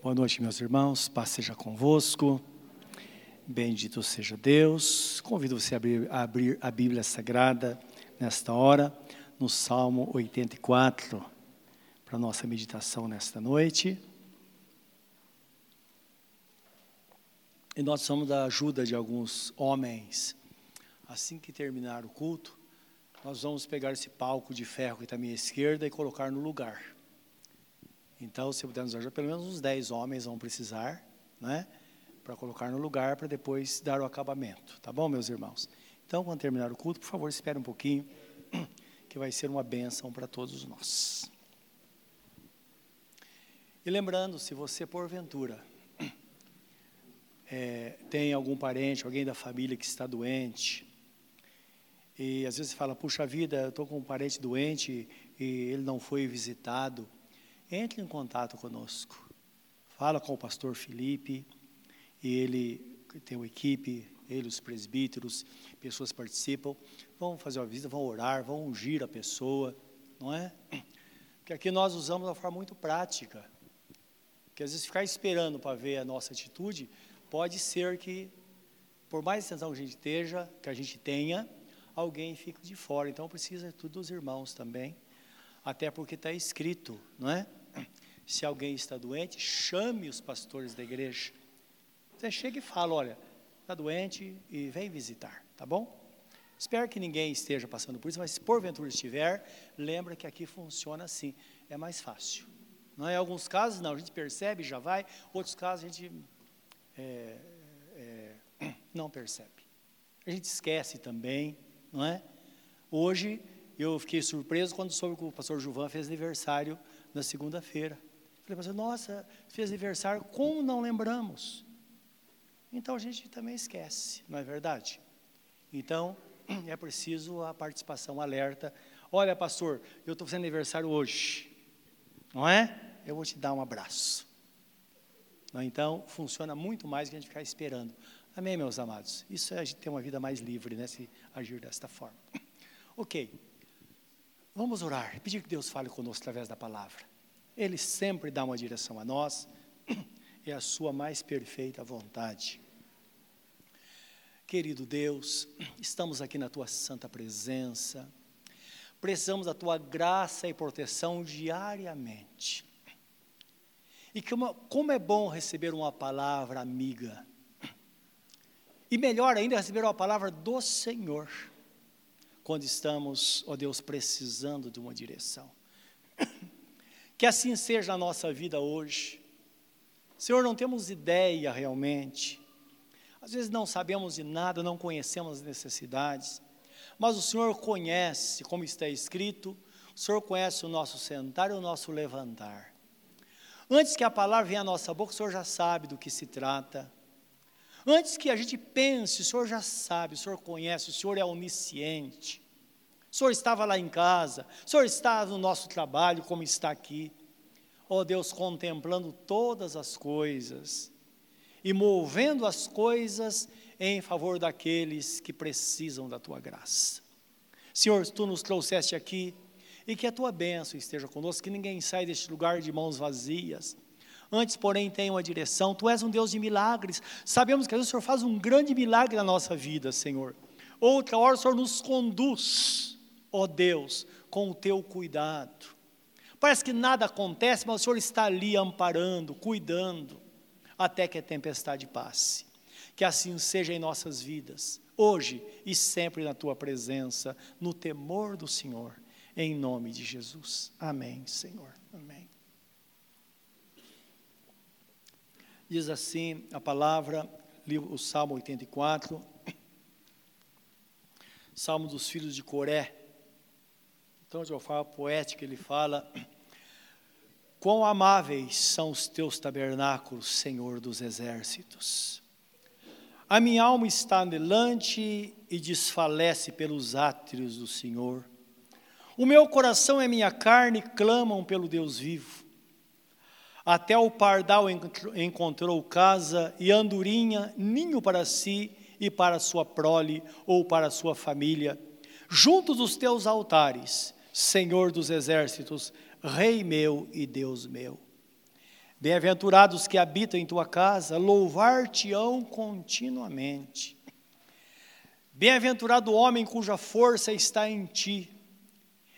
Boa noite, meus irmãos. Paz seja convosco. Bendito seja Deus. Convido você a abrir, a abrir a Bíblia Sagrada nesta hora, no Salmo 84, para nossa meditação nesta noite. E nós somos da ajuda de alguns homens. Assim que terminar o culto, nós vamos pegar esse palco de ferro que está à minha esquerda e colocar no lugar. Então, se puder nos ajudar, pelo menos uns 10 homens vão precisar, né? Para colocar no lugar, para depois dar o acabamento. Tá bom, meus irmãos? Então, quando terminar o culto, por favor, espere um pouquinho, que vai ser uma bênção para todos nós. E lembrando, se você, porventura, é, tem algum parente, alguém da família que está doente, e às vezes fala, puxa vida, eu estou com um parente doente e ele não foi visitado, entre em contato conosco. Fala com o pastor Felipe, e ele tem uma equipe, ele, os presbíteros, pessoas participam, vão fazer uma visita, vão orar, vão ungir a pessoa, não é? Porque aqui nós usamos uma forma muito prática. Porque às vezes ficar esperando para ver a nossa atitude, pode ser que, por mais atenção que a gente esteja, que a gente tenha, alguém fique de fora. Então precisa tudo dos irmãos também. Até porque está escrito, não é? Se alguém está doente, chame os pastores da igreja. Você chega e fala: olha, está doente e vem visitar, tá bom? Espero que ninguém esteja passando por isso, mas se porventura estiver, lembra que aqui funciona assim, é mais fácil. Não é? Em alguns casos, não, a gente percebe, já vai, outros casos a gente é, é, não percebe. A gente esquece também, não é? Hoje eu fiquei surpreso quando soube que o pastor Juvan fez aniversário na segunda-feira. Falei, pastor, nossa, fez aniversário, como não lembramos? Então a gente também esquece, não é verdade? Então é preciso a participação alerta. Olha, pastor, eu estou fazendo aniversário hoje, não é? Eu vou te dar um abraço. Então funciona muito mais que a gente ficar esperando. Amém, meus amados? Isso é a gente ter uma vida mais livre, né? Se agir desta forma. Ok. Vamos orar, pedir que Deus fale conosco através da palavra. Ele sempre dá uma direção a nós, é a sua mais perfeita vontade. Querido Deus, estamos aqui na tua santa presença, precisamos da tua graça e proteção diariamente. E como, como é bom receber uma palavra amiga, e melhor ainda receber uma palavra do Senhor quando estamos, ó Deus, precisando de uma direção. Que assim seja a nossa vida hoje. Senhor, não temos ideia realmente. Às vezes não sabemos de nada, não conhecemos as necessidades. Mas o Senhor conhece, como está escrito, o Senhor conhece o nosso sentar e o nosso levantar. Antes que a palavra venha à nossa boca, o Senhor já sabe do que se trata. Antes que a gente pense, o Senhor já sabe, o Senhor conhece, o Senhor é onisciente. O Senhor estava lá em casa, o Senhor está no nosso trabalho, como está aqui. Ó oh, Deus, contemplando todas as coisas e movendo as coisas em favor daqueles que precisam da tua graça. Senhor, tu nos trouxeste aqui e que a tua bênção esteja conosco, que ninguém saia deste lugar de mãos vazias Antes, porém, tem uma direção. Tu és um Deus de milagres. Sabemos que às vezes o Senhor faz um grande milagre na nossa vida, Senhor. Outra hora o Senhor nos conduz, ó Deus, com o teu cuidado. Parece que nada acontece, mas o Senhor está ali amparando, cuidando, até que a tempestade passe. Que assim seja em nossas vidas, hoje e sempre na tua presença, no temor do Senhor, em nome de Jesus. Amém, Senhor. Amém. Diz assim a palavra, o Salmo 84, Salmo dos filhos de Coré. Então, de uma forma poética, ele fala: Quão amáveis são os teus tabernáculos, Senhor dos exércitos. A minha alma está anelante e desfalece pelos átrios do Senhor. O meu coração e minha carne clamam pelo Deus vivo. Até o pardal encontrou casa e andorinha, ninho para si e para sua prole ou para sua família. Junto dos teus altares, Senhor dos exércitos, Rei meu e Deus meu. Bem-aventurados que habitam em tua casa, louvar-te-ão continuamente. Bem-aventurado o homem cuja força está em ti,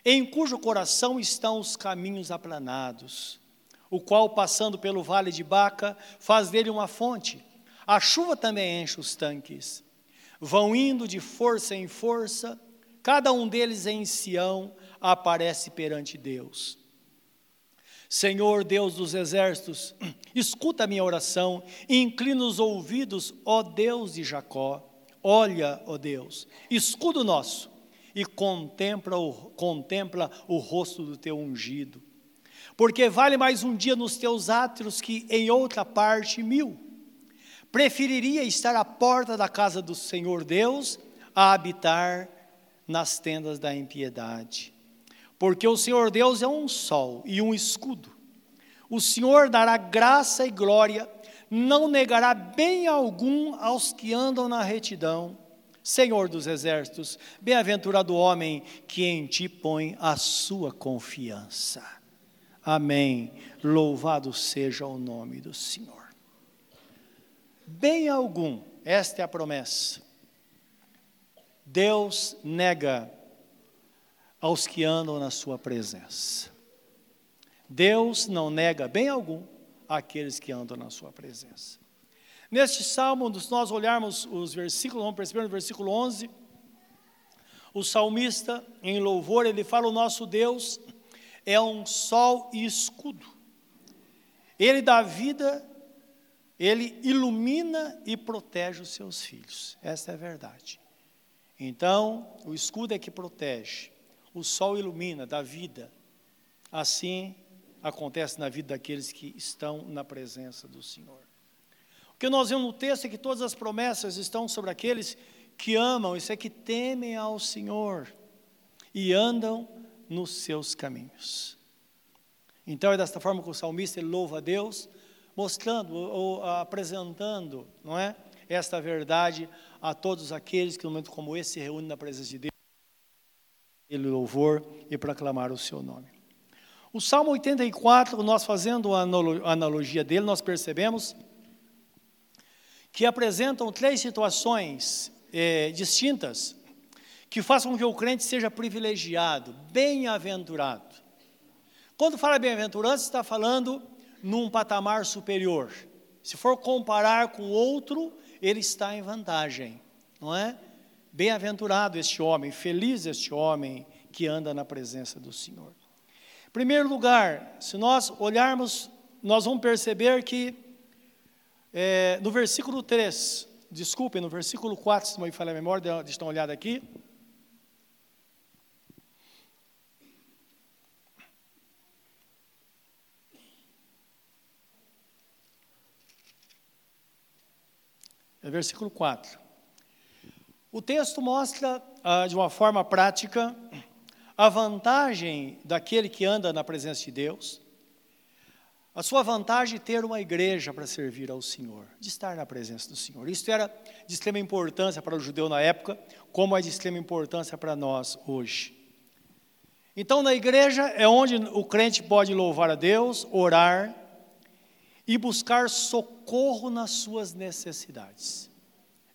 em cujo coração estão os caminhos aplanados, o qual, passando pelo vale de Baca, faz dele uma fonte. A chuva também enche os tanques. Vão indo de força em força, cada um deles em Sião aparece perante Deus. Senhor Deus dos exércitos, escuta a minha oração e inclina os ouvidos, ó Deus de Jacó. Olha, ó Deus, escudo nosso e contempla o, contempla o rosto do teu ungido. Porque vale mais um dia nos teus átrios que em outra parte mil. Preferiria estar à porta da casa do Senhor Deus a habitar nas tendas da impiedade. Porque o Senhor Deus é um sol e um escudo. O Senhor dará graça e glória, não negará bem algum aos que andam na retidão. Senhor dos exércitos, bem-aventurado o homem que em ti põe a sua confiança. Amém. Louvado seja o nome do Senhor. Bem algum, esta é a promessa. Deus nega aos que andam na sua presença. Deus não nega bem algum àqueles que andam na sua presença. Neste salmo, se nós olharmos os versículos, vamos perceber no versículo 11, o salmista, em louvor, ele fala: O nosso Deus é um sol e escudo. Ele dá vida, ele ilumina e protege os seus filhos. Essa é a verdade. Então, o escudo é que protege, o sol ilumina, dá vida. Assim acontece na vida daqueles que estão na presença do Senhor. O que nós vemos no texto é que todas as promessas estão sobre aqueles que amam, isso é que temem ao Senhor e andam nos seus caminhos. Então é desta forma que o salmista louva a Deus, mostrando ou apresentando, não é, esta verdade a todos aqueles que no momento como esse se reúnem na presença de Deus ele louvor e proclamar o seu nome. O Salmo 84, nós fazendo a analogia dele, nós percebemos que apresentam três situações é, distintas que façam com que o crente seja privilegiado, bem-aventurado. Quando fala bem-aventurado, está falando num patamar superior. Se for comparar com outro, ele está em vantagem, não é? Bem-aventurado este homem, feliz este homem que anda na presença do Senhor. Em primeiro lugar, se nós olharmos, nós vamos perceber que é, no versículo 3, desculpem, no versículo 4, se não me falha a memória, uma olhada aqui. É versículo 4. O texto mostra, ah, de uma forma prática, a vantagem daquele que anda na presença de Deus, a sua vantagem de ter uma igreja para servir ao Senhor, de estar na presença do Senhor. Isso era de extrema importância para o judeu na época, como é de extrema importância para nós hoje. Então, na igreja é onde o crente pode louvar a Deus, orar e buscar socorro nas suas necessidades.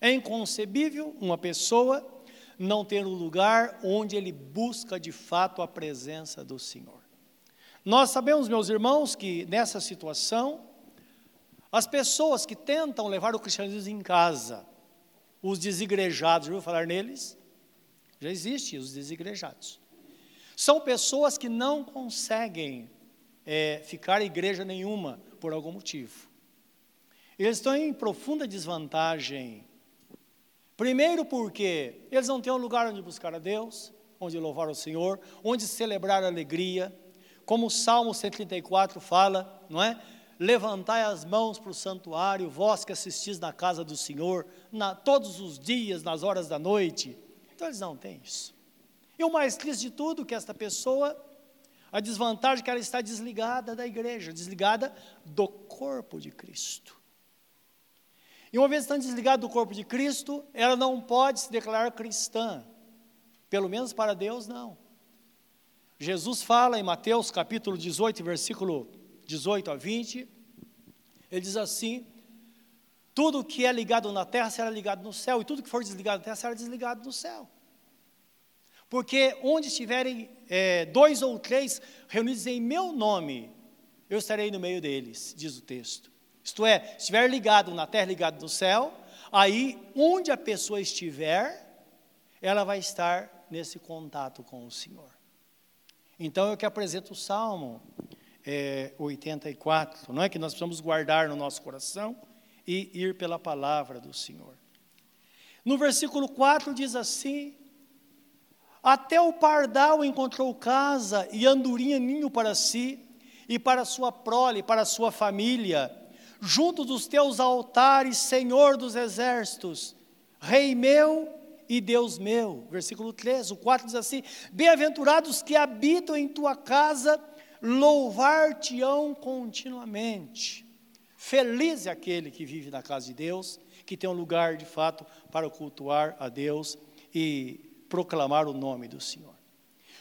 É inconcebível uma pessoa não ter um lugar onde ele busca de fato a presença do Senhor. Nós sabemos, meus irmãos, que nessa situação, as pessoas que tentam levar o cristianismo em casa, os desigrejados, já falar neles? Já existem os desigrejados. São pessoas que não conseguem é, ficar em igreja nenhuma por algum motivo. Eles estão em profunda desvantagem Primeiro porque eles não têm um lugar onde buscar a Deus, onde louvar o Senhor, onde celebrar a alegria. Como o Salmo 134 fala, não é? Levantai as mãos para o santuário, vós que assistis na casa do Senhor, na, todos os dias, nas horas da noite. Então eles não têm isso. E o mais triste de tudo, que esta pessoa, a desvantagem é que ela está desligada da igreja, desligada do corpo de Cristo. E uma vez estando desligada do corpo de Cristo, ela não pode se declarar cristã. Pelo menos para Deus, não. Jesus fala em Mateus capítulo 18, versículo 18 a 20, Ele diz assim: tudo que é ligado na terra será ligado no céu, e tudo que for desligado na terra será desligado no céu. Porque onde estiverem é, dois ou três reunidos em meu nome, eu estarei no meio deles, diz o texto. Isto é, estiver ligado na terra, ligado no céu, aí onde a pessoa estiver, ela vai estar nesse contato com o Senhor. Então eu que apresento o Salmo é, 84, não é que nós precisamos guardar no nosso coração e ir pela palavra do Senhor. No versículo 4 diz assim: Até o pardal encontrou casa e andorinha ninho para si, e para sua prole, para sua família, junto dos teus altares, Senhor dos exércitos, Rei meu e Deus meu. Versículo 3, o 4 diz assim: Bem-aventurados que habitam em tua casa, louvar-te-ão continuamente. Feliz é aquele que vive na casa de Deus, que tem um lugar de fato para cultuar a Deus e proclamar o nome do Senhor.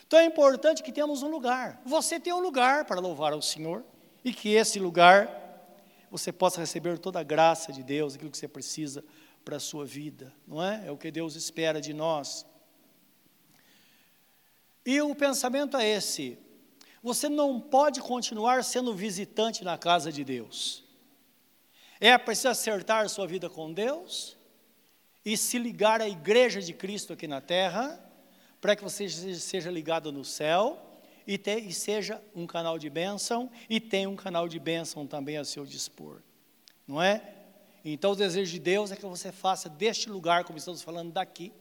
Então é importante que tenhamos um lugar. Você tem um lugar para louvar ao Senhor e que esse lugar você possa receber toda a graça de Deus, aquilo que você precisa para a sua vida, não é? É o que Deus espera de nós. E o pensamento é esse: você não pode continuar sendo visitante na casa de Deus. É preciso acertar sua vida com Deus e se ligar à igreja de Cristo aqui na terra, para que você seja ligado no céu e, te, e seja um canal de bênção e tenha um canal de bênção também a seu dispor. Não é? Então o desejo de Deus é que você faça deste lugar, como estamos falando daqui.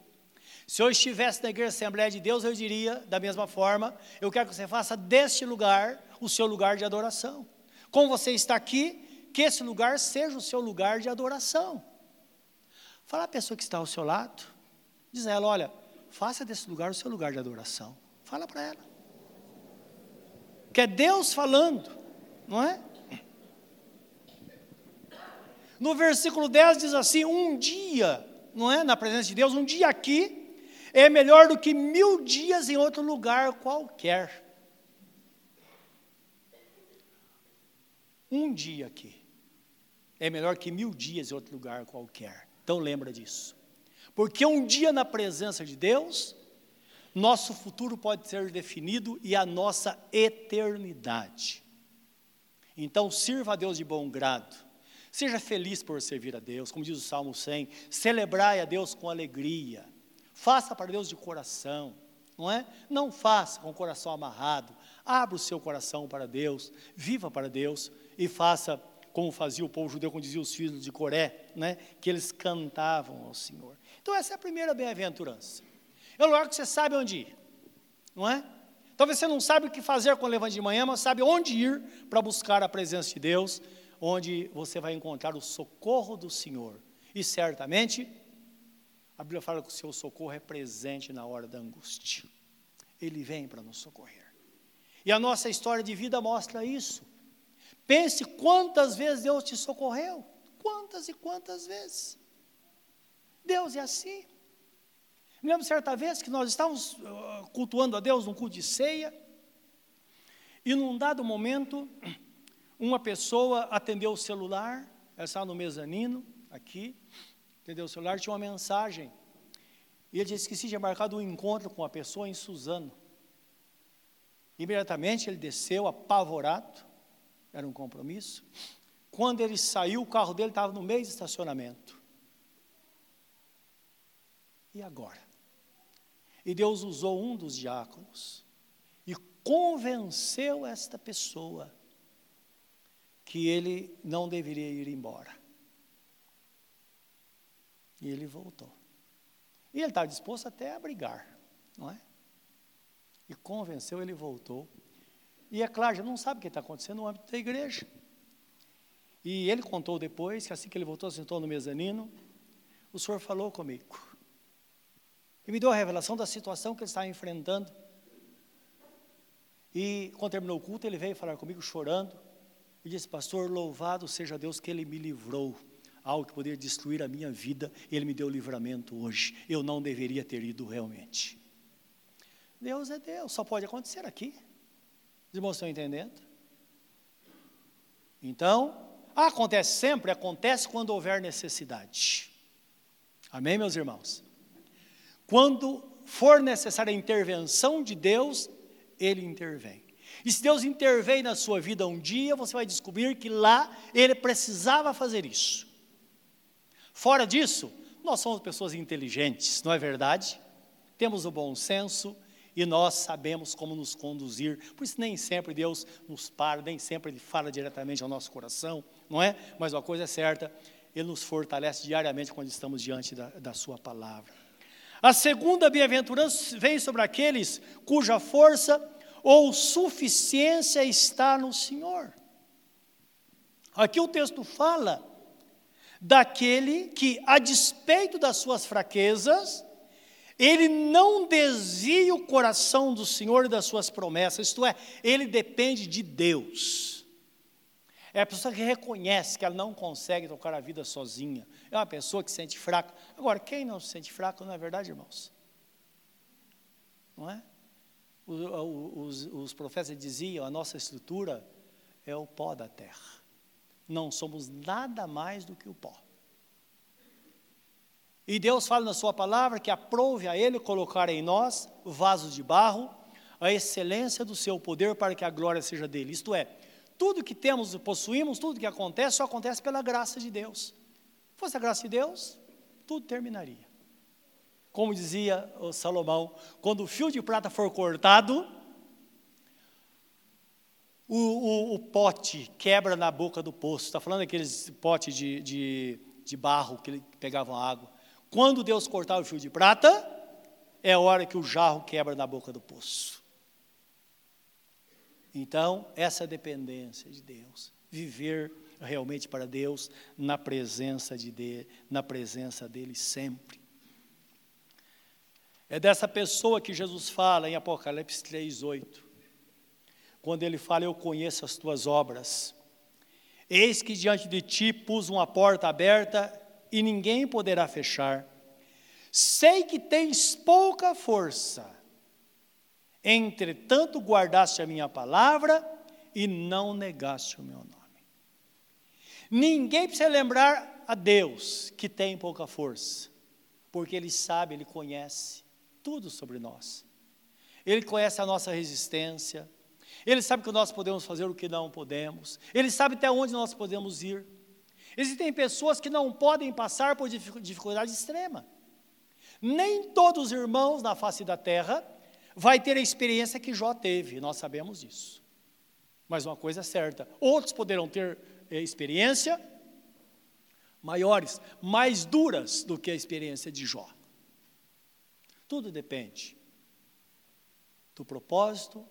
Se eu estivesse na igreja Assembleia de Deus, eu diria da mesma forma: eu quero que você faça deste lugar o seu lugar de adoração. Como você está aqui, que esse lugar seja o seu lugar de adoração. Fala a pessoa que está ao seu lado, diz a ela: olha, faça desse lugar o seu lugar de adoração. Fala para ela que é Deus falando, não é? No versículo 10 diz assim: um dia, não é? Na presença de Deus, um dia aqui é melhor do que mil dias em outro lugar qualquer. Um dia aqui é melhor que mil dias em outro lugar qualquer. Então lembra disso. Porque um dia na presença de Deus nosso futuro pode ser definido e a nossa eternidade. Então, sirva a Deus de bom grado. Seja feliz por servir a Deus, como diz o Salmo 100. Celebrai a Deus com alegria. Faça para Deus de coração, não é? Não faça com o coração amarrado. Abra o seu coração para Deus, viva para Deus e faça como fazia o povo judeu quando dizia os filhos de Coré, né? que eles cantavam ao Senhor. Então, essa é a primeira bem-aventurança. É um lugar que você sabe onde ir, não é? Talvez você não sabe o que fazer com o levante de manhã, mas sabe onde ir para buscar a presença de Deus, onde você vai encontrar o socorro do Senhor. E certamente, a Bíblia fala que o seu socorro é presente na hora da angústia. Ele vem para nos socorrer. E a nossa história de vida mostra isso. Pense quantas vezes Deus te socorreu. Quantas e quantas vezes. Deus é assim. Me lembro certa vez que nós estávamos uh, cultuando a Deus num culto de ceia, e num dado momento, uma pessoa atendeu o celular, ela estava no mezanino, aqui, atendeu o celular, tinha uma mensagem, e ele disse que tinha marcado um encontro com a pessoa em Suzano. Imediatamente ele desceu apavorado, era um compromisso. Quando ele saiu, o carro dele estava no meio do estacionamento. E agora? E Deus usou um dos diáconos e convenceu esta pessoa que ele não deveria ir embora. E ele voltou. E ele estava disposto até a brigar, não é? E convenceu, ele voltou. E é claro, já não sabe o que está acontecendo no âmbito da igreja. E ele contou depois que assim que ele voltou, sentou no mezanino, o senhor falou comigo. E me deu a revelação da situação que ele estava enfrentando. E quando terminou o culto, ele veio falar comigo chorando. E disse, pastor, louvado seja Deus que ele me livrou. Algo que poderia destruir a minha vida, ele me deu livramento hoje. Eu não deveria ter ido realmente. Deus é Deus, só pode acontecer aqui. Os irmãos estão entendendo? Então, acontece sempre? Acontece quando houver necessidade. Amém, meus irmãos? Quando for necessária a intervenção de Deus, Ele intervém. E se Deus intervém na sua vida um dia, você vai descobrir que lá Ele precisava fazer isso. Fora disso, nós somos pessoas inteligentes, não é verdade? Temos o bom senso e nós sabemos como nos conduzir. Por isso, nem sempre Deus nos para, nem sempre Ele fala diretamente ao nosso coração, não é? Mas uma coisa é certa, Ele nos fortalece diariamente quando estamos diante da, da Sua palavra. A segunda bem-aventurança vem sobre aqueles cuja força ou suficiência está no Senhor. Aqui o texto fala daquele que, a despeito das suas fraquezas, ele não desvia o coração do Senhor e das suas promessas, isto é, ele depende de Deus. É a pessoa que reconhece que ela não consegue tocar a vida sozinha. É uma pessoa que se sente fraca. Agora, quem não se sente fraco, não é verdade, irmãos? Não é? Os, os, profetas diziam: a nossa estrutura é o pó da terra. Não somos nada mais do que o pó. E Deus fala na Sua palavra que aprove a Ele colocar em nós vasos de barro, a excelência do Seu poder para que a glória seja dele. Isto é, tudo que temos possuímos, tudo que acontece, só acontece pela graça de Deus. Se fosse a graça de Deus, tudo terminaria. Como dizia o Salomão, quando o fio de prata for cortado, o, o, o pote quebra na boca do poço. Está falando daqueles potes de, de, de barro que pegavam água. Quando Deus cortar o fio de prata, é a hora que o jarro quebra na boca do poço. Então, essa dependência de Deus, viver realmente para Deus na presença de, de na presença dele sempre. É dessa pessoa que Jesus fala em Apocalipse 3:8. Quando ele fala: "Eu conheço as tuas obras. Eis que diante de ti pus uma porta aberta e ninguém poderá fechar. Sei que tens pouca força, entretanto guardaste a minha palavra e não negaste o meu nome. Ninguém precisa lembrar a Deus que tem pouca força, porque Ele sabe, Ele conhece tudo sobre nós. Ele conhece a nossa resistência, Ele sabe que nós podemos fazer o que não podemos, Ele sabe até onde nós podemos ir. Existem pessoas que não podem passar por dificuldade extrema. Nem todos os irmãos na face da terra vai ter a experiência que Jó teve, nós sabemos disso. Mas uma coisa é certa, outros poderão ter eh, experiência maiores, mais duras do que a experiência de Jó. Tudo depende do propósito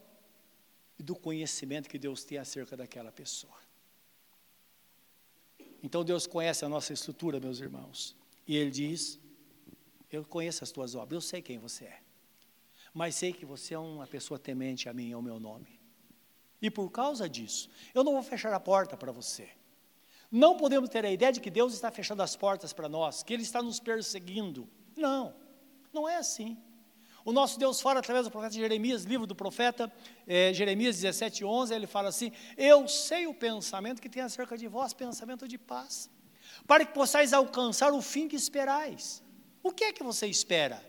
e do conhecimento que Deus tem acerca daquela pessoa. Então Deus conhece a nossa estrutura, meus irmãos. E Ele diz: Eu conheço as tuas obras, eu sei quem você é. Mas sei que você é uma pessoa temente a mim ao meu nome. E por causa disso, eu não vou fechar a porta para você. Não podemos ter a ideia de que Deus está fechando as portas para nós, que Ele está nos perseguindo. Não, não é assim. O nosso Deus fala através do profeta Jeremias, livro do profeta é, Jeremias 17, 11, ele fala assim: Eu sei o pensamento que tem acerca de vós, pensamento de paz, para que possais alcançar o fim que esperais. O que é que você espera?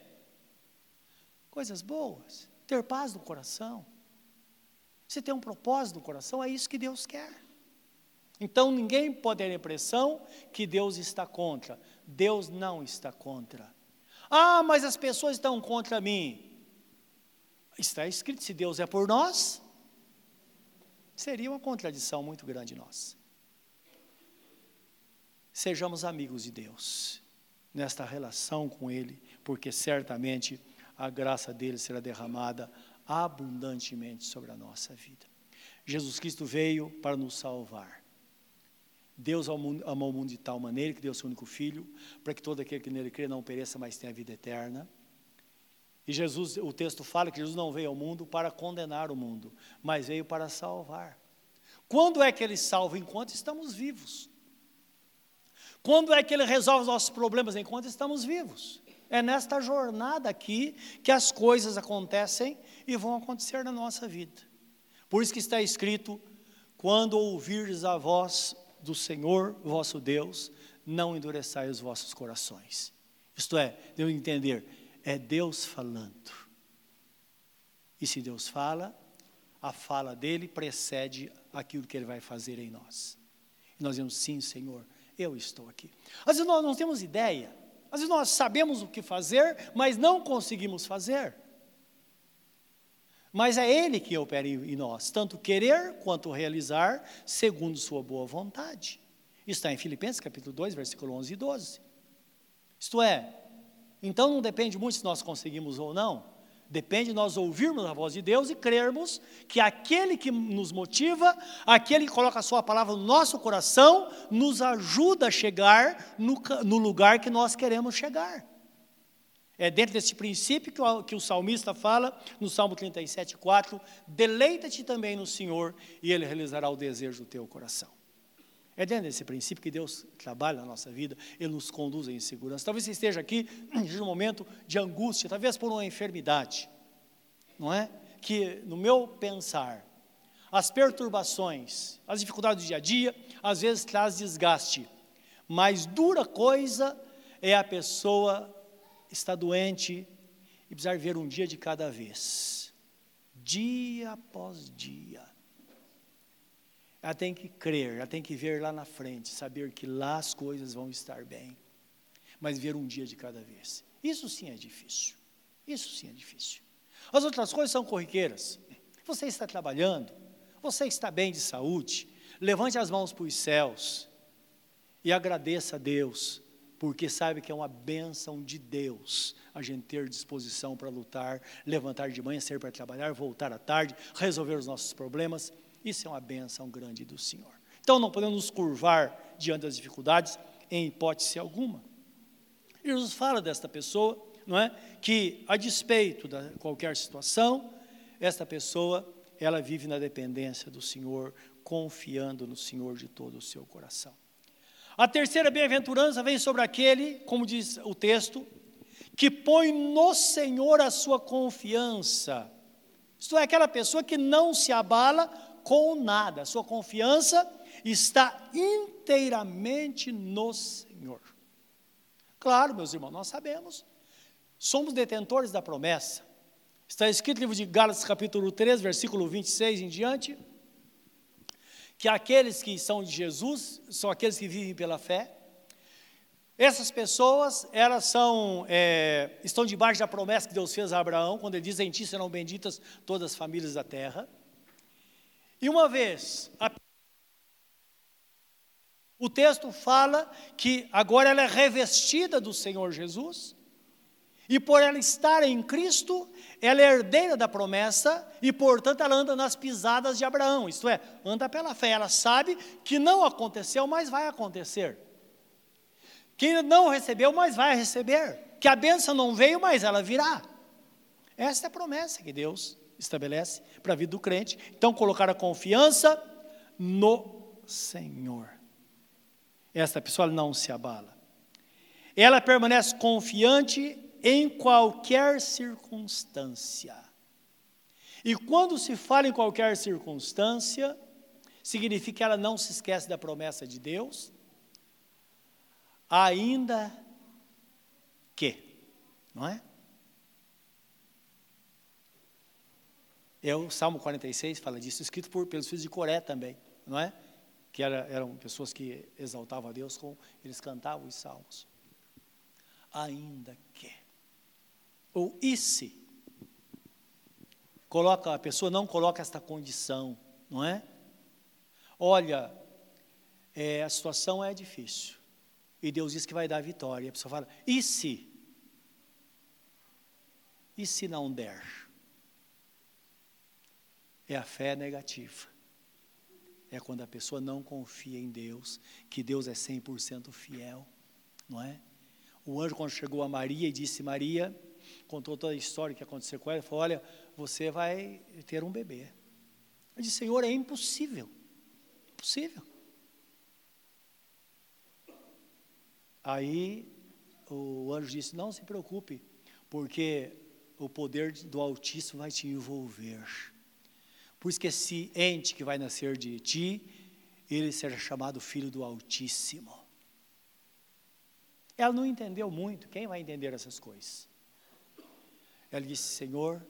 Coisas boas, ter paz no coração. Você tem um propósito no coração, é isso que Deus quer. Então ninguém pode ter a impressão que Deus está contra. Deus não está contra. Ah, mas as pessoas estão contra mim. Está escrito: se Deus é por nós, seria uma contradição muito grande nós. Sejamos amigos de Deus nesta relação com Ele, porque certamente a graça dele será derramada abundantemente sobre a nossa vida. Jesus Cristo veio para nos salvar. Deus amou o mundo de tal maneira que deu seu único filho, para que todo aquele que nele crê não pereça, mas tenha vida eterna. E Jesus, o texto fala que Jesus não veio ao mundo para condenar o mundo, mas veio para salvar. Quando é que ele salva? Enquanto estamos vivos. Quando é que ele resolve os nossos problemas? Enquanto estamos vivos. É nesta jornada aqui que as coisas acontecem e vão acontecer na nossa vida. Por isso que está escrito: quando ouvires a voz do Senhor vosso Deus, não endureçai os vossos corações. Isto é, deu entender, é Deus falando. E se Deus fala, a fala dele precede aquilo que ele vai fazer em nós. E nós dizemos, sim, Senhor, eu estou aqui. Às vezes nós não temos ideia, às vezes nós sabemos o que fazer, mas não conseguimos fazer. Mas é Ele que opera em nós, tanto querer quanto realizar, segundo Sua boa vontade. Isso está em Filipenses capítulo 2, versículo 11 e 12. Isto é, então não depende muito se nós conseguimos ou não, Depende de nós ouvirmos a voz de Deus e crermos que aquele que nos motiva, aquele que coloca a sua palavra no nosso coração, nos ajuda a chegar no, no lugar que nós queremos chegar. É dentro desse princípio que o, que o salmista fala no Salmo 37, 4: Deleita-te também no Senhor, e Ele realizará o desejo do teu coração. É dentro desse princípio que Deus trabalha na nossa vida, Ele nos conduz em segurança. Talvez você esteja aqui em um momento de angústia, talvez por uma enfermidade, não é? Que no meu pensar, as perturbações, as dificuldades do dia a dia, às vezes traz desgaste, mas dura coisa é a pessoa estar doente e precisar ver um dia de cada vez, dia após dia ela tem que crer, ela tem que ver lá na frente, saber que lá as coisas vão estar bem, mas ver um dia de cada vez. Isso sim é difícil. Isso sim é difícil. As outras coisas são corriqueiras. Você está trabalhando, você está bem de saúde, levante as mãos para os céus e agradeça a Deus, porque sabe que é uma bênção de Deus a gente ter disposição para lutar, levantar de manhã, sair para trabalhar, voltar à tarde, resolver os nossos problemas. Isso é uma benção grande do Senhor. Então não podemos nos curvar diante das dificuldades em hipótese alguma. Jesus fala desta pessoa, não é? Que a despeito de qualquer situação, esta pessoa, ela vive na dependência do Senhor, confiando no Senhor de todo o seu coração. A terceira bem-aventurança vem sobre aquele, como diz o texto, que põe no Senhor a sua confiança. Isto é, aquela pessoa que não se abala com nada, a sua confiança está inteiramente no Senhor. Claro, meus irmãos, nós sabemos, somos detentores da promessa. Está escrito no livro de Gálatas, capítulo 3, versículo 26 em diante, que aqueles que são de Jesus são aqueles que vivem pela fé. Essas pessoas, elas são, é, estão debaixo da promessa que Deus fez a Abraão, quando ele diz, em ti serão benditas todas as famílias da terra. E uma vez, a... o texto fala que agora ela é revestida do Senhor Jesus, e por ela estar em Cristo, ela é herdeira da promessa e, portanto, ela anda nas pisadas de Abraão, isto é, anda pela fé. Ela sabe que não aconteceu, mas vai acontecer. Que não recebeu, mas vai receber. Que a bênção não veio, mas ela virá. Essa é a promessa que Deus estabelece para a vida do crente. Então, colocar a confiança no Senhor. Esta pessoa não se abala. Ela permanece confiante em qualquer circunstância. E quando se fala em qualquer circunstância, significa que ela não se esquece da promessa de Deus, ainda que, não é? É o Salmo 46 fala disso, escrito por, pelos filhos de Coré também, não é? Que era, eram pessoas que exaltavam a Deus, com, eles cantavam os salmos. Ainda que. Ou e se. Coloca, a pessoa não coloca esta condição, não é? Olha, é, a situação é difícil. E Deus diz que vai dar vitória. E a pessoa fala, e se? E se não der? É a fé negativa. É quando a pessoa não confia em Deus, que Deus é 100% fiel, não é? O anjo, quando chegou a Maria e disse: Maria, contou toda a história que aconteceu com ela, falou: Olha, você vai ter um bebê. Eu disse: Senhor, é impossível. Impossível. Aí o anjo disse: Não se preocupe, porque o poder do Altíssimo vai te envolver. Por isso que esse ente que vai nascer de ti, ele será chamado filho do Altíssimo. Ela não entendeu muito, quem vai entender essas coisas? Ela disse: Senhor,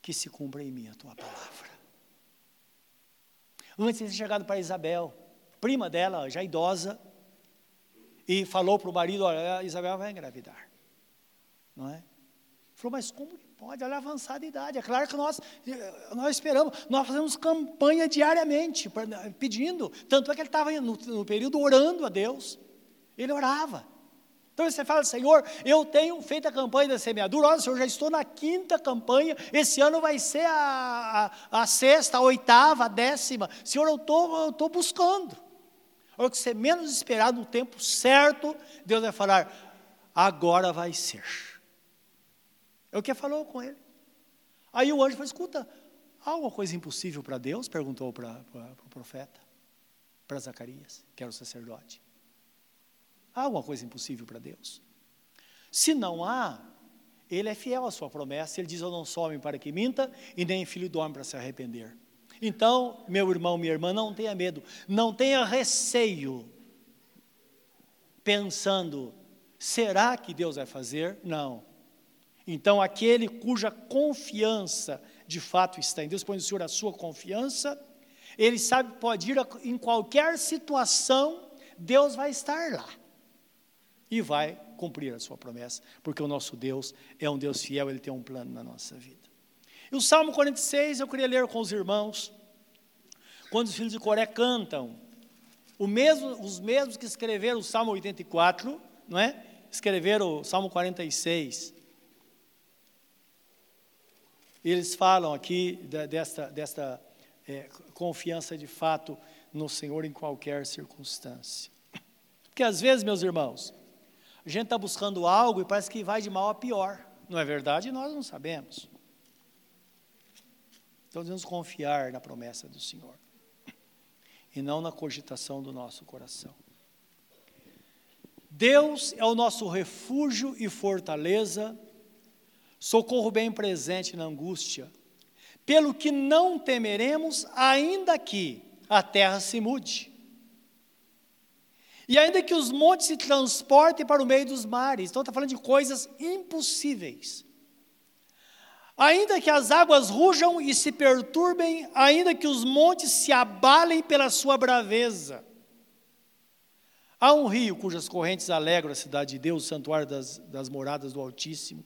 que se cumpra em mim a tua palavra. Antes de chegado para Isabel, prima dela, já idosa, e falou para o marido: Olha, Isabel vai engravidar. Não é? Falou, mas como que pode? Ela é avançada de idade. É claro que nós, nós esperamos, nós fazemos campanha diariamente, pedindo. Tanto é que ele estava no, no período orando a Deus. Ele orava. Então você fala, Senhor, eu tenho feito a campanha da semeadura, olha, Senhor, já estou na quinta campanha, esse ano vai ser a, a, a sexta, a oitava, a décima. Senhor, eu estou tô buscando. A hora que você menos esperar, no tempo certo, Deus vai falar, agora vai ser. É o que falou com ele. Aí o anjo falou: escuta, há alguma coisa impossível para Deus? Perguntou para o pro profeta, para Zacarias, que era o sacerdote. Há alguma coisa impossível para Deus? Se não há, ele é fiel à sua promessa. Ele diz: Eu não sou homem para que minta, e nem filho do homem para se arrepender. Então, meu irmão, minha irmã, não tenha medo, não tenha receio, pensando: será que Deus vai fazer? Não. Então, aquele cuja confiança de fato está em Deus, põe no Senhor a sua confiança, ele sabe que pode ir em qualquer situação, Deus vai estar lá e vai cumprir a sua promessa, porque o nosso Deus é um Deus fiel, ele tem um plano na nossa vida. E o Salmo 46 eu queria ler com os irmãos, quando os filhos de Coré cantam, mesmo, os mesmos que escreveram o Salmo 84, não é? Escreveram o Salmo 46 eles falam aqui desta, desta é, confiança de fato no Senhor em qualquer circunstância. Porque às vezes, meus irmãos, a gente está buscando algo e parece que vai de mal a pior. Não é verdade? Nós não sabemos. Então devemos confiar na promessa do Senhor e não na cogitação do nosso coração. Deus é o nosso refúgio e fortaleza socorro bem presente na angústia, pelo que não temeremos, ainda que a terra se mude. E ainda que os montes se transportem para o meio dos mares, então está falando de coisas impossíveis. Ainda que as águas rujam e se perturbem, ainda que os montes se abalem pela sua braveza. Há um rio cujas correntes alegram a cidade de Deus, o santuário das, das moradas do Altíssimo.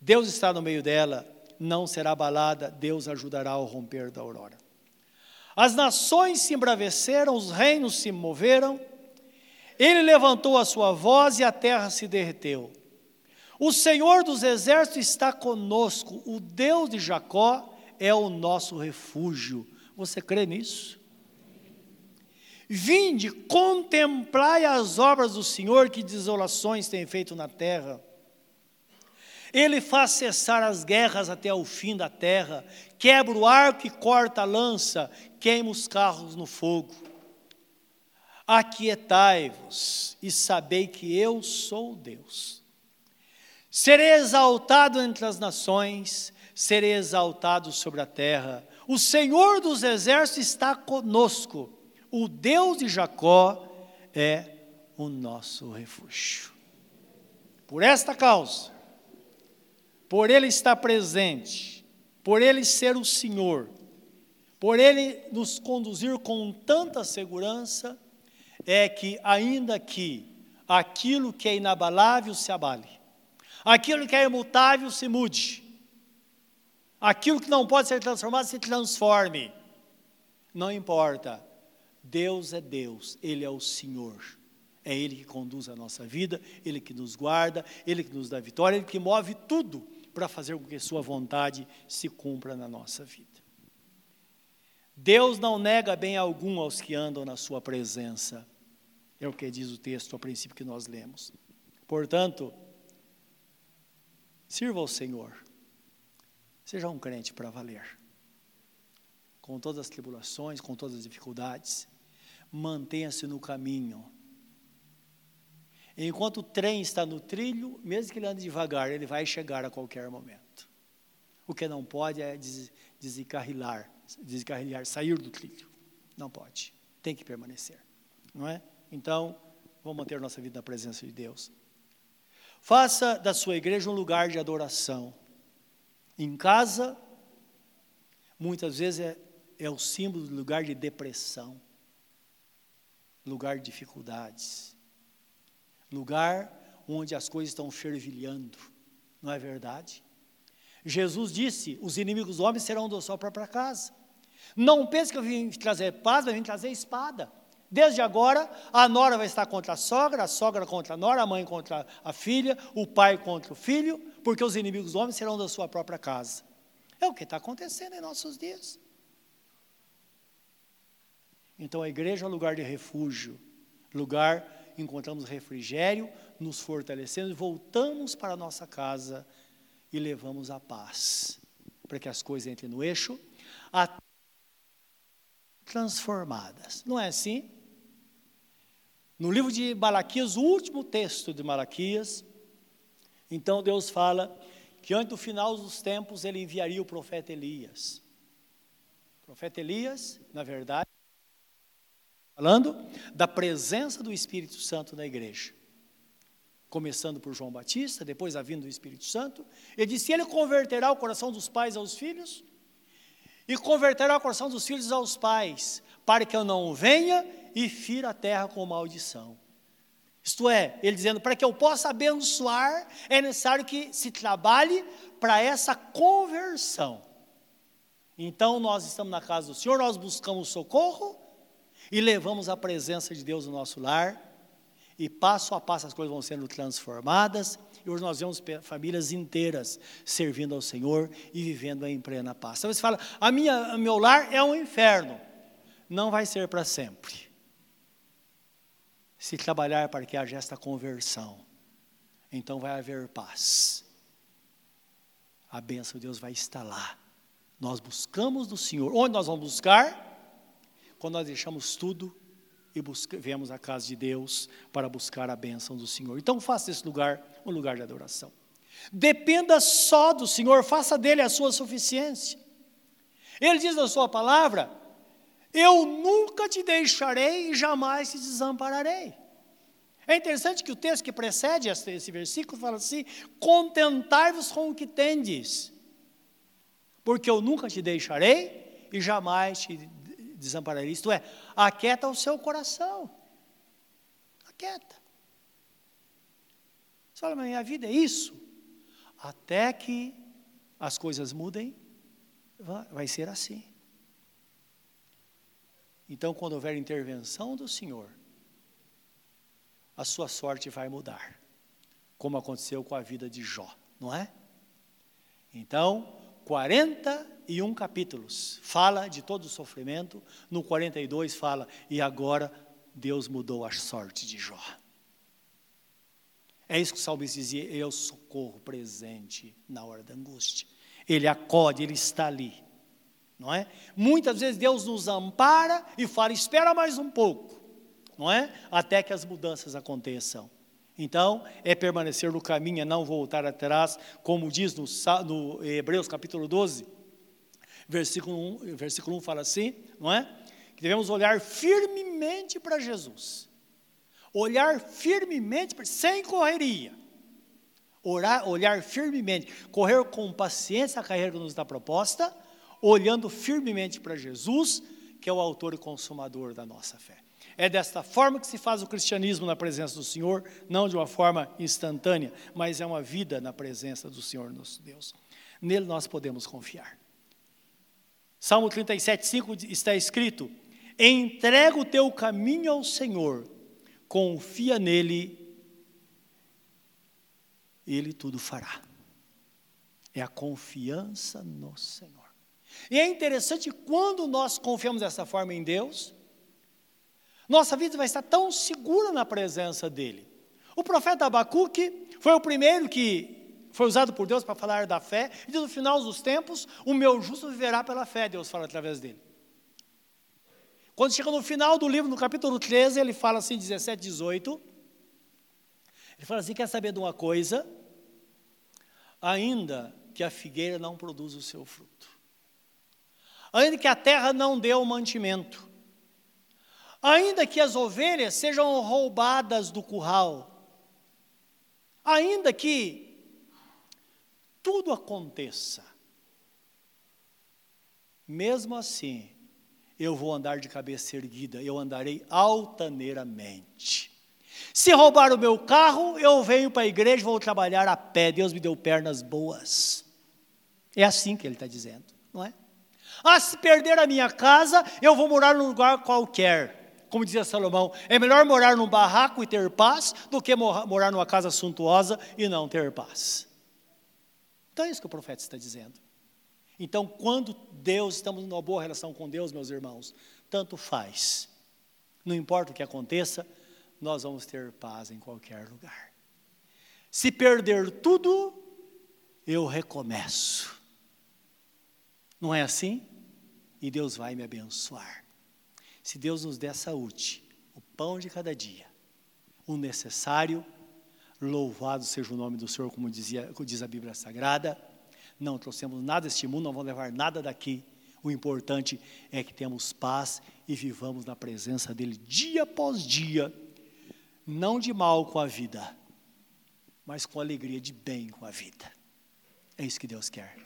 Deus está no meio dela, não será abalada, Deus ajudará ao romper da aurora. As nações se embraveceram, os reinos se moveram, ele levantou a sua voz e a terra se derreteu. O Senhor dos exércitos está conosco, o Deus de Jacó é o nosso refúgio. Você crê nisso? Vinde, contemplai as obras do Senhor, que desolações tem feito na terra. Ele faz cessar as guerras até o fim da terra, quebra o arco e corta a lança, queima os carros no fogo. Aquietai-vos e sabei que eu sou Deus. Serei exaltado entre as nações, serei exaltado sobre a terra. O Senhor dos exércitos está conosco. O Deus de Jacó é o nosso refúgio. Por esta causa, por Ele estar presente, por Ele ser o Senhor, por Ele nos conduzir com tanta segurança, é que, ainda que aquilo que é inabalável se abale, aquilo que é imutável se mude, aquilo que não pode ser transformado se transforme, não importa, Deus é Deus, Ele é o Senhor. É Ele que conduz a nossa vida, Ele que nos guarda, Ele que nos dá vitória, Ele que move tudo para fazer com que Sua vontade se cumpra na nossa vida. Deus não nega bem algum aos que andam na Sua presença, é o que diz o texto ao princípio que nós lemos. Portanto, sirva ao Senhor, seja um crente para valer, com todas as tribulações, com todas as dificuldades, mantenha-se no caminho Enquanto o trem está no trilho, mesmo que ele ande devagar, ele vai chegar a qualquer momento. O que não pode é des desencarrilar, desencarrilar, sair do trilho. Não pode. Tem que permanecer. Não é? Então, vamos manter nossa vida na presença de Deus. Faça da sua igreja um lugar de adoração. Em casa, muitas vezes é, é o símbolo do lugar de depressão, lugar de dificuldades, lugar onde as coisas estão fervilhando. Não é verdade? Jesus disse: os inimigos dos homens serão da sua própria casa. Não pense que eu vim trazer paz, eu vim trazer espada. Desde agora, a nora vai estar contra a sogra, a sogra contra a nora, a mãe contra a filha, o pai contra o filho, porque os inimigos dos homens serão da sua própria casa. É o que está acontecendo em nossos dias. Então a igreja é um lugar de refúgio, lugar encontramos refrigério, nos fortalecemos, voltamos para a nossa casa e levamos a paz, para que as coisas entrem no eixo, transformadas. Não é assim? No livro de Malaquias, o último texto de Malaquias, então Deus fala que antes do final dos tempos ele enviaria o profeta Elias. O profeta Elias, na verdade, falando da presença do Espírito Santo na igreja. Começando por João Batista, depois a vinda do Espírito Santo, ele disse: Ele converterá o coração dos pais aos filhos, e converterá o coração dos filhos aos pais, para que eu não venha e fira a terra com maldição. Isto é, ele dizendo, para que eu possa abençoar, é necessário que se trabalhe para essa conversão. Então, nós estamos na casa do Senhor, nós buscamos socorro e levamos a presença de Deus no nosso lar, e passo a passo as coisas vão sendo transformadas, e hoje nós vemos famílias inteiras servindo ao Senhor e vivendo em plena paz. Então você fala, a minha, meu lar é um inferno. Não vai ser para sempre se trabalhar para que haja esta conversão, então vai haver paz. A bênção de Deus vai estar lá. Nós buscamos do Senhor. Onde nós vamos buscar? Quando nós deixamos tudo e busca, viemos à casa de Deus para buscar a bênção do Senhor. Então faça esse lugar um lugar de adoração. Dependa só do Senhor, faça dele a sua suficiência. Ele diz na sua palavra eu nunca te deixarei e jamais te desampararei. É interessante que o texto que precede esse versículo fala assim: contentai-vos com o que tendes, porque eu nunca te deixarei e jamais te desampararei. Isto é, aquieta o seu coração. Aquieta. Você fala, mas minha vida é isso. Até que as coisas mudem, vai ser assim. Então, quando houver intervenção do Senhor, a sua sorte vai mudar, como aconteceu com a vida de Jó, não é? Então, 41 capítulos fala de todo o sofrimento, no 42 fala, e agora Deus mudou a sorte de Jó. É isso que o salmista dizia: Eu socorro presente na hora da angústia. Ele acode, ele está ali não é? Muitas vezes Deus nos ampara e fala: espera mais um pouco, não é? Até que as mudanças aconteçam. Então, é permanecer no caminho, é não voltar atrás, como diz no, no Hebreus capítulo 12, versículo 1, versículo 1 fala assim, não é? Que devemos olhar firmemente para Jesus. Olhar firmemente, sem correria. Orar, olhar firmemente, correr com paciência a carreira que nos está proposta, olhando firmemente para Jesus, que é o autor e consumador da nossa fé. É desta forma que se faz o cristianismo na presença do Senhor, não de uma forma instantânea, mas é uma vida na presença do Senhor nosso Deus. Nele nós podemos confiar. Salmo 37, 5 está escrito: Entrega o teu caminho ao Senhor, confia nele, ele tudo fará. É a confiança no Senhor. E é interessante quando nós confiamos dessa forma em Deus, nossa vida vai estar tão segura na presença dEle. O profeta Abacuque foi o primeiro que foi usado por Deus para falar da fé, e no final dos tempos, o meu justo viverá pela fé, Deus fala através dele. Quando chega no final do livro, no capítulo 13, ele fala assim, 17, 18, ele fala assim, quer saber de uma coisa? Ainda que a figueira não produza o seu fruto ainda que a terra não dê o mantimento, Ainda que as ovelhas sejam roubadas do curral, ainda que tudo aconteça, mesmo assim, eu vou andar de cabeça erguida, eu andarei altaneiramente. Se roubar o meu carro, eu venho para a igreja, vou trabalhar a pé. Deus me deu pernas boas. É assim que ele está dizendo, não é? Ah, se perder a minha casa, eu vou morar num lugar qualquer. Como dizia Salomão, é melhor morar num barraco e ter paz do que morar numa casa suntuosa e não ter paz. Então é isso que o profeta está dizendo. Então, quando Deus, estamos numa boa relação com Deus, meus irmãos, tanto faz. Não importa o que aconteça, nós vamos ter paz em qualquer lugar. Se perder tudo, eu recomeço. Não é assim? E Deus vai me abençoar. Se Deus nos der saúde, o pão de cada dia, o necessário, louvado seja o nome do Senhor, como dizia, diz a Bíblia Sagrada. Não trouxemos nada deste mundo, não vamos levar nada daqui. O importante é que temos paz e vivamos na presença dEle dia após dia não de mal com a vida, mas com alegria de bem com a vida. É isso que Deus quer.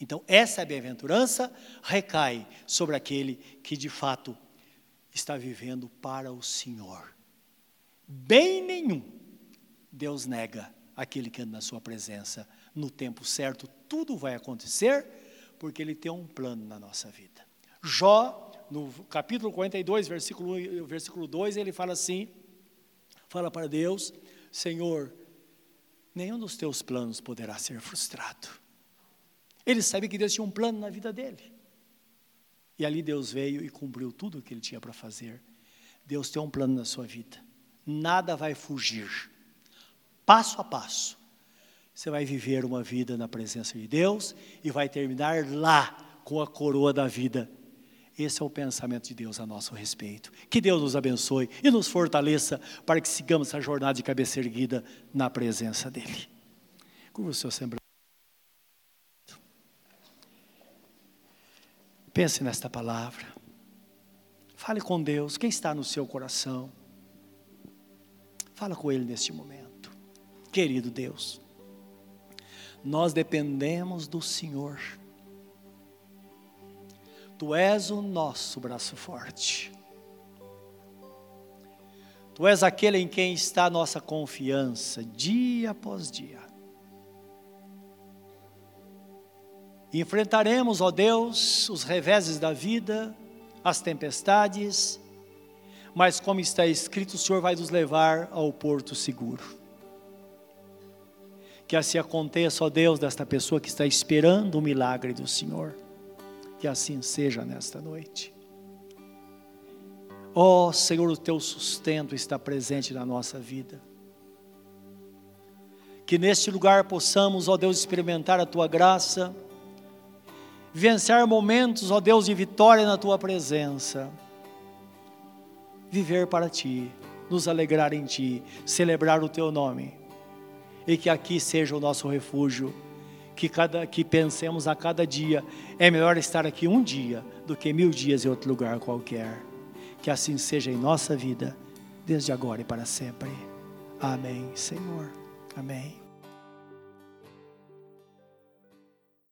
Então, essa bem-aventurança recai sobre aquele que de fato está vivendo para o Senhor. Bem nenhum Deus nega aquele que anda na sua presença. No tempo certo, tudo vai acontecer, porque Ele tem um plano na nossa vida. Jó, no capítulo 42, versículo, versículo 2, ele fala assim: Fala para Deus: Senhor, nenhum dos teus planos poderá ser frustrado. Ele sabia que Deus tinha um plano na vida dele. E ali Deus veio e cumpriu tudo o que ele tinha para fazer. Deus tem um plano na sua vida. Nada vai fugir. Passo a passo. Você vai viver uma vida na presença de Deus e vai terminar lá com a coroa da vida esse é o pensamento de Deus a nosso respeito. Que Deus nos abençoe e nos fortaleça para que sigamos essa jornada de cabeça erguida na presença dEle. Curva o seu semblante. Pense nesta palavra. Fale com Deus. Quem está no seu coração? Fala com Ele neste momento. Querido Deus, nós dependemos do Senhor Tu és o nosso braço forte. Tu és aquele em quem está a nossa confiança, dia após dia. Enfrentaremos, ó Deus, os reveses da vida, as tempestades, mas como está escrito, o Senhor vai nos levar ao porto seguro. Que assim aconteça, ó Deus, desta pessoa que está esperando o milagre do Senhor. Que assim seja nesta noite. Ó Senhor, o teu sustento está presente na nossa vida. Que neste lugar possamos, ó Deus, experimentar a tua graça, vencer momentos, ó Deus, de vitória na tua presença, viver para ti, nos alegrar em ti, celebrar o teu nome, e que aqui seja o nosso refúgio que, cada, que pensemos a cada dia, é melhor estar aqui um dia do que mil dias em outro lugar qualquer. Que assim seja em nossa vida, desde agora e para sempre. Amém, Senhor. Amém.